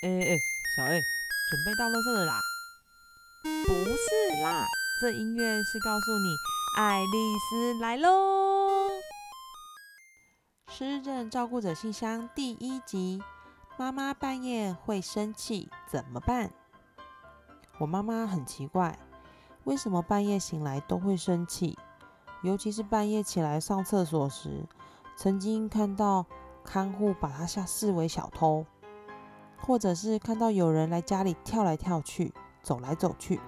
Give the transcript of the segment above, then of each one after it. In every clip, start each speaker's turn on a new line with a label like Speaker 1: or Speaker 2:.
Speaker 1: 哎哎，小 A，准备到垃圾了啦？
Speaker 2: 不是啦，这音乐是告诉你爱丽丝来喽。失智照顾者信箱第一集：妈妈半夜会生气怎么办？我妈妈很奇怪，为什么半夜醒来都会生气？尤其是半夜起来上厕所时，曾经看到看护把她吓视为小偷，或者是看到有人来家里跳来跳去、走来走去。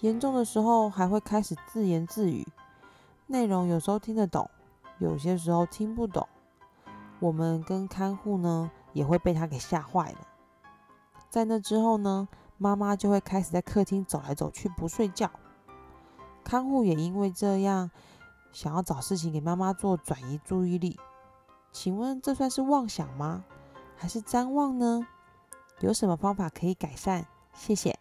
Speaker 2: 严重的时候还会开始自言自语，内容有时候听得懂，有些时候听不懂。我们跟看护呢也会被他给吓坏了。在那之后呢，妈妈就会开始在客厅走来走去，不睡觉。看护也因为这样，想要找事情给妈妈做，转移注意力。请问这算是妄想吗？还是瞻望呢？有什么方法可以改善？谢谢。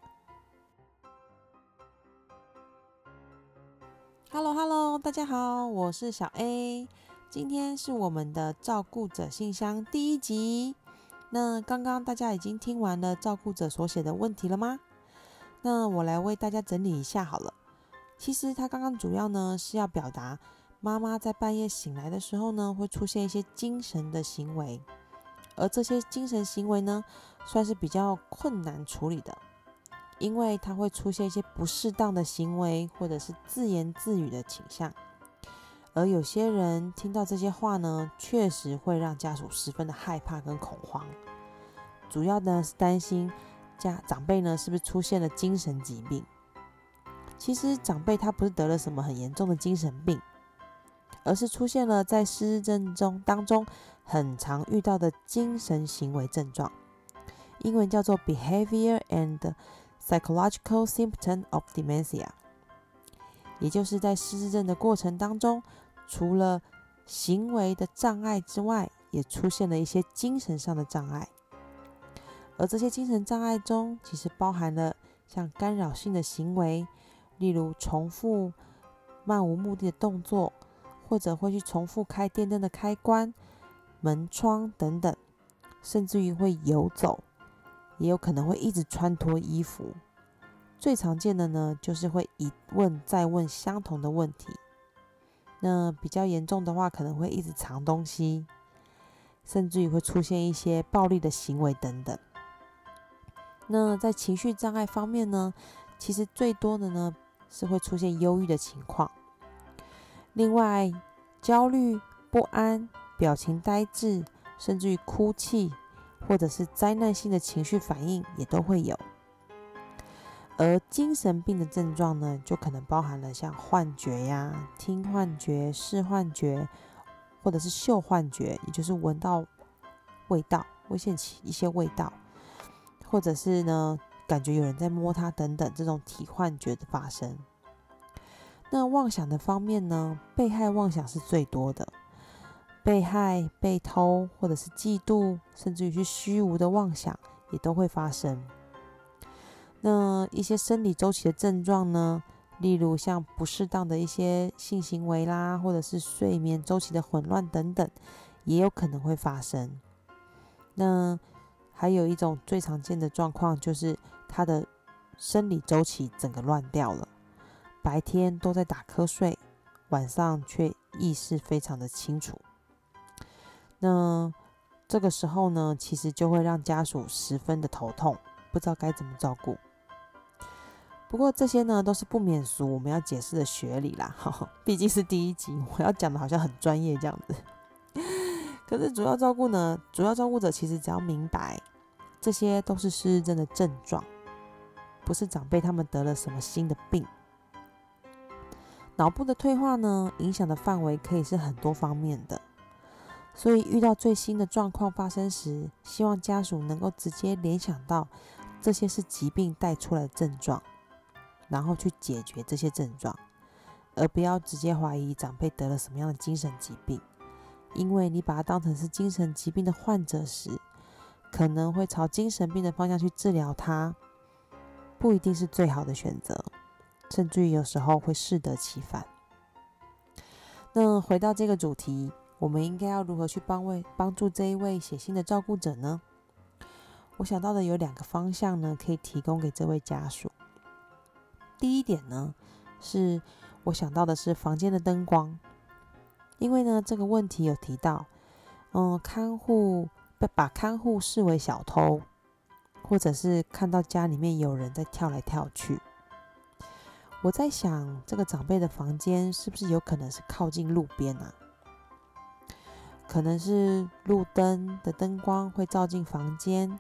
Speaker 2: Hello Hello，大家好，我是小 A。今天是我们的照顾者信箱第一集。那刚刚大家已经听完了照顾者所写的问题了吗？那我来为大家整理一下好了。其实他刚刚主要呢是要表达，妈妈在半夜醒来的时候呢，会出现一些精神的行为，而这些精神行为呢，算是比较困难处理的，因为它会出现一些不适当的行为，或者是自言自语的倾向。而有些人听到这些话呢，确实会让家属十分的害怕跟恐慌，主要呢是担心家长辈呢是不是出现了精神疾病。其实长辈他不是得了什么很严重的精神病，而是出现了在失智症中当中很常遇到的精神行为症状，英文叫做 Behavior and Psychological Symptom of Dementia，也就是在失智症的过程当中，除了行为的障碍之外，也出现了一些精神上的障碍，而这些精神障碍中，其实包含了像干扰性的行为。例如重复漫无目的的动作，或者会去重复开电灯的开关、门窗等等，甚至于会游走，也有可能会一直穿脱衣服。最常见的呢，就是会一问再问相同的问题。那比较严重的话，可能会一直藏东西，甚至于会出现一些暴力的行为等等。那在情绪障碍方面呢，其实最多的呢。是会出现忧郁的情况，另外焦虑、不安、表情呆滞，甚至于哭泣，或者是灾难性的情绪反应也都会有。而精神病的症状呢，就可能包含了像幻觉呀、听幻觉、视幻觉，或者是嗅幻觉，也就是闻到味道、危险起一些味道，或者是呢。感觉有人在摸他等等，这种体幻觉的发生。那妄想的方面呢？被害妄想是最多的，被害、被偷，或者是嫉妒，甚至于是虚无的妄想，也都会发生。那一些生理周期的症状呢？例如像不适当的一些性行为啦，或者是睡眠周期的混乱等等，也有可能会发生。那还有一种最常见的状况就是。他的生理周期整个乱掉了，白天都在打瞌睡，晚上却意识非常的清楚。那这个时候呢，其实就会让家属十分的头痛，不知道该怎么照顾。不过这些呢，都是不免俗我们要解释的学理啦，毕竟是第一集，我要讲的好像很专业这样子。可是主要照顾呢，主要照顾者其实只要明白，这些都是失智症的症状。不是长辈他们得了什么新的病，脑部的退化呢，影响的范围可以是很多方面的。所以遇到最新的状况发生时，希望家属能够直接联想到这些是疾病带出来的症状，然后去解决这些症状，而不要直接怀疑长辈得了什么样的精神疾病。因为你把它当成是精神疾病的患者时，可能会朝精神病的方向去治疗他。不一定是最好的选择，甚至于有时候会适得其反。那回到这个主题，我们应该要如何去帮位帮助这一位写信的照顾者呢？我想到的有两个方向呢，可以提供给这位家属。第一点呢，是我想到的是房间的灯光，因为呢这个问题有提到，嗯，看护被把看护视为小偷，或者是看到家里面有人在跳来跳去。我在想，这个长辈的房间是不是有可能是靠近路边啊？可能是路灯的灯光会照进房间，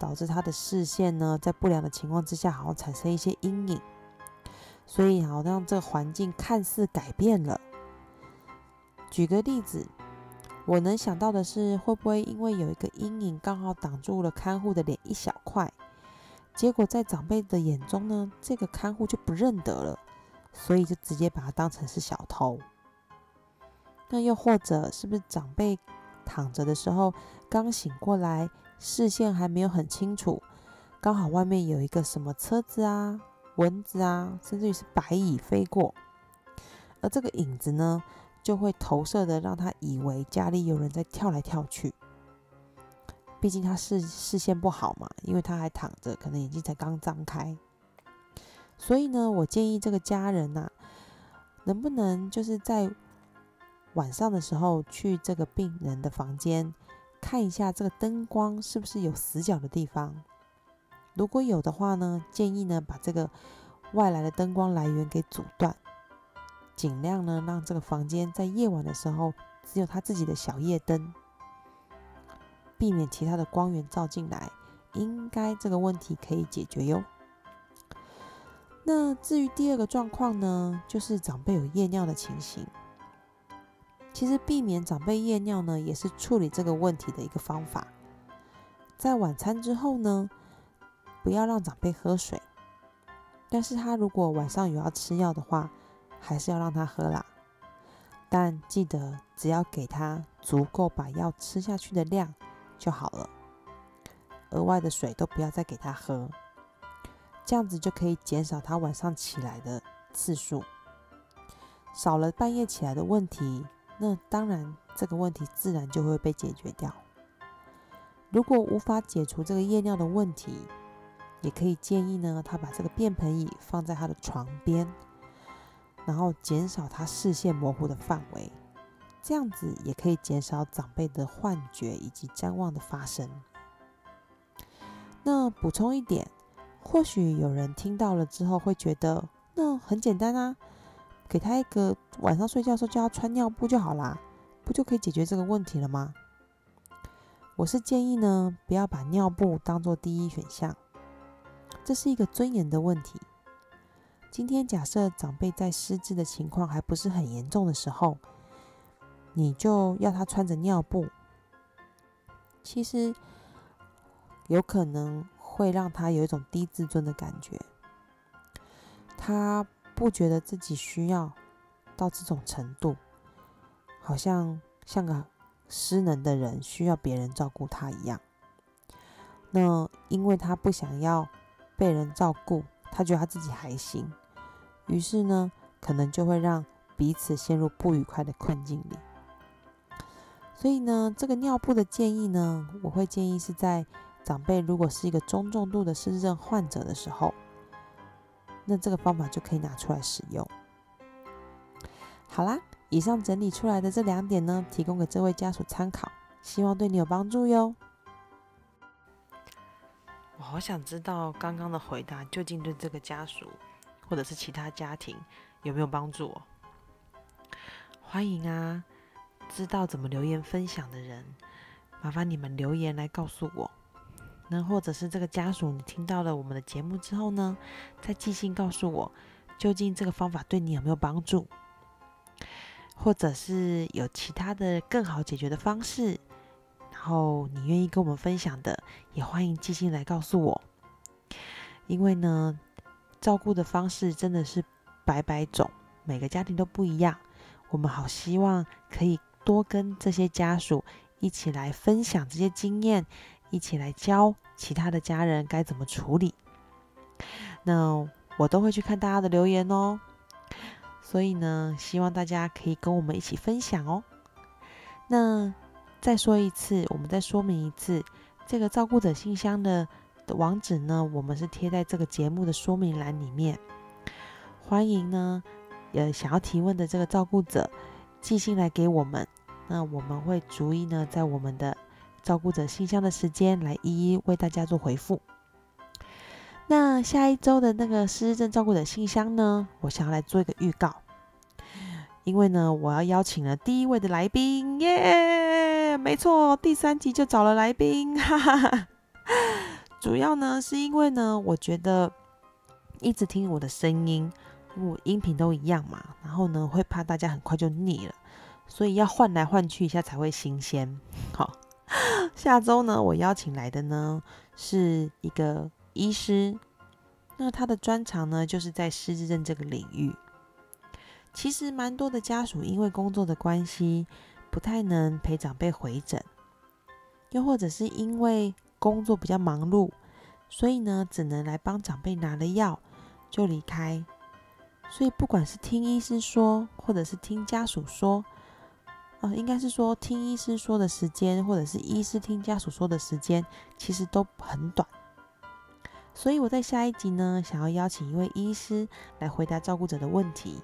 Speaker 2: 导致他的视线呢，在不良的情况之下，好像产生一些阴影，所以好像这环境看似改变了。举个例子，我能想到的是，会不会因为有一个阴影刚好挡住了看护的脸一小块，结果在长辈的眼中呢，这个看护就不认得了，所以就直接把他当成是小偷。那又或者是不是长辈躺着的时候刚醒过来，视线还没有很清楚，刚好外面有一个什么车子啊、蚊子啊，甚至于是白蚁飞过，而这个影子呢，就会投射的让他以为家里有人在跳来跳去。毕竟他视视线不好嘛，因为他还躺着，可能眼睛才刚张开。所以呢，我建议这个家人呐，能不能就是在晚上的时候去这个病人的房间看一下，这个灯光是不是有死角的地方？如果有的话呢，建议呢把这个外来的灯光来源给阻断，尽量呢让这个房间在夜晚的时候只有他自己的小夜灯，避免其他的光源照进来，应该这个问题可以解决哟。那至于第二个状况呢，就是长辈有夜尿的情形。其实避免长辈夜尿呢，也是处理这个问题的一个方法。在晚餐之后呢，不要让长辈喝水。但是他如果晚上有要吃药的话，还是要让他喝啦。但记得只要给他足够把药吃下去的量就好了，额外的水都不要再给他喝。这样子就可以减少他晚上起来的次数，少了半夜起来的问题。那当然，这个问题自然就会被解决掉。如果无法解除这个夜尿的问题，也可以建议呢，他把这个便盆椅放在他的床边，然后减少他视线模糊的范围，这样子也可以减少长辈的幻觉以及谵妄的发生。那补充一点，或许有人听到了之后会觉得，那很简单啊。给他一个晚上睡觉的时候叫他穿尿布就好啦，不就可以解决这个问题了吗？我是建议呢，不要把尿布当做第一选项，这是一个尊严的问题。今天假设长辈在失智的情况还不是很严重的时候，你就要他穿着尿布，其实有可能会让他有一种低自尊的感觉，他。不觉得自己需要到这种程度，好像像个失能的人需要别人照顾他一样。那因为他不想要被人照顾，他觉得他自己还行，于是呢，可能就会让彼此陷入不愉快的困境里。所以呢，这个尿布的建议呢，我会建议是在长辈如果是一个中重度的失智症患者的时候。那这个方法就可以拿出来使用。好啦，以上整理出来的这两点呢，提供给这位家属参考，希望对你有帮助哟。我好想知道刚刚的回答究竟对这个家属或者是其他家庭有没有帮助哦？欢迎啊，知道怎么留言分享的人，麻烦你们留言来告诉我。那或者是这个家属，你听到了我们的节目之后呢，再寄信告诉我，究竟这个方法对你有没有帮助，或者是有其他的更好解决的方式，然后你愿意跟我们分享的，也欢迎寄信来告诉我。因为呢，照顾的方式真的是百百种，每个家庭都不一样，我们好希望可以多跟这些家属一起来分享这些经验。一起来教其他的家人该怎么处理。那我都会去看大家的留言哦，所以呢，希望大家可以跟我们一起分享哦。那再说一次，我们再说明一次，这个照顾者信箱的的网址呢，我们是贴在这个节目的说明栏里面。欢迎呢，呃，想要提问的这个照顾者寄信来给我们，那我们会逐一呢，在我们的照顾者信箱的时间来一一为大家做回复。那下一周的那个失智症照顾者信箱呢，我想要来做一个预告，因为呢，我要邀请了第一位的来宾，耶，没错，第三集就找了来宾，哈哈哈。主要呢是因为呢，我觉得一直听我的声音，我音频都一样嘛，然后呢会怕大家很快就腻了，所以要换来换去一下才会新鲜。好，下周呢，我邀请来的呢是一个。医师，那他的专长呢，就是在失智症这个领域。其实蛮多的家属因为工作的关系，不太能陪长辈回诊，又或者是因为工作比较忙碌，所以呢，只能来帮长辈拿了药就离开。所以不管是听医师说，或者是听家属说，应该是说听医师说的时间，或者是医师听家属说的时间，其实都很短。所以我在下一集呢，想要邀请一位医师来回答照顾者的问题，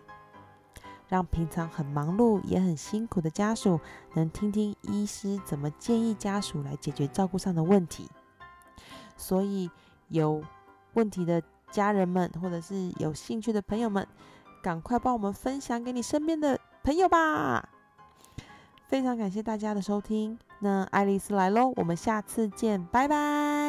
Speaker 2: 让平常很忙碌也很辛苦的家属能听听医师怎么建议家属来解决照顾上的问题。所以有问题的家人们，或者是有兴趣的朋友们，赶快帮我们分享给你身边的朋友吧！非常感谢大家的收听，那爱丽丝来喽，我们下次见，拜拜。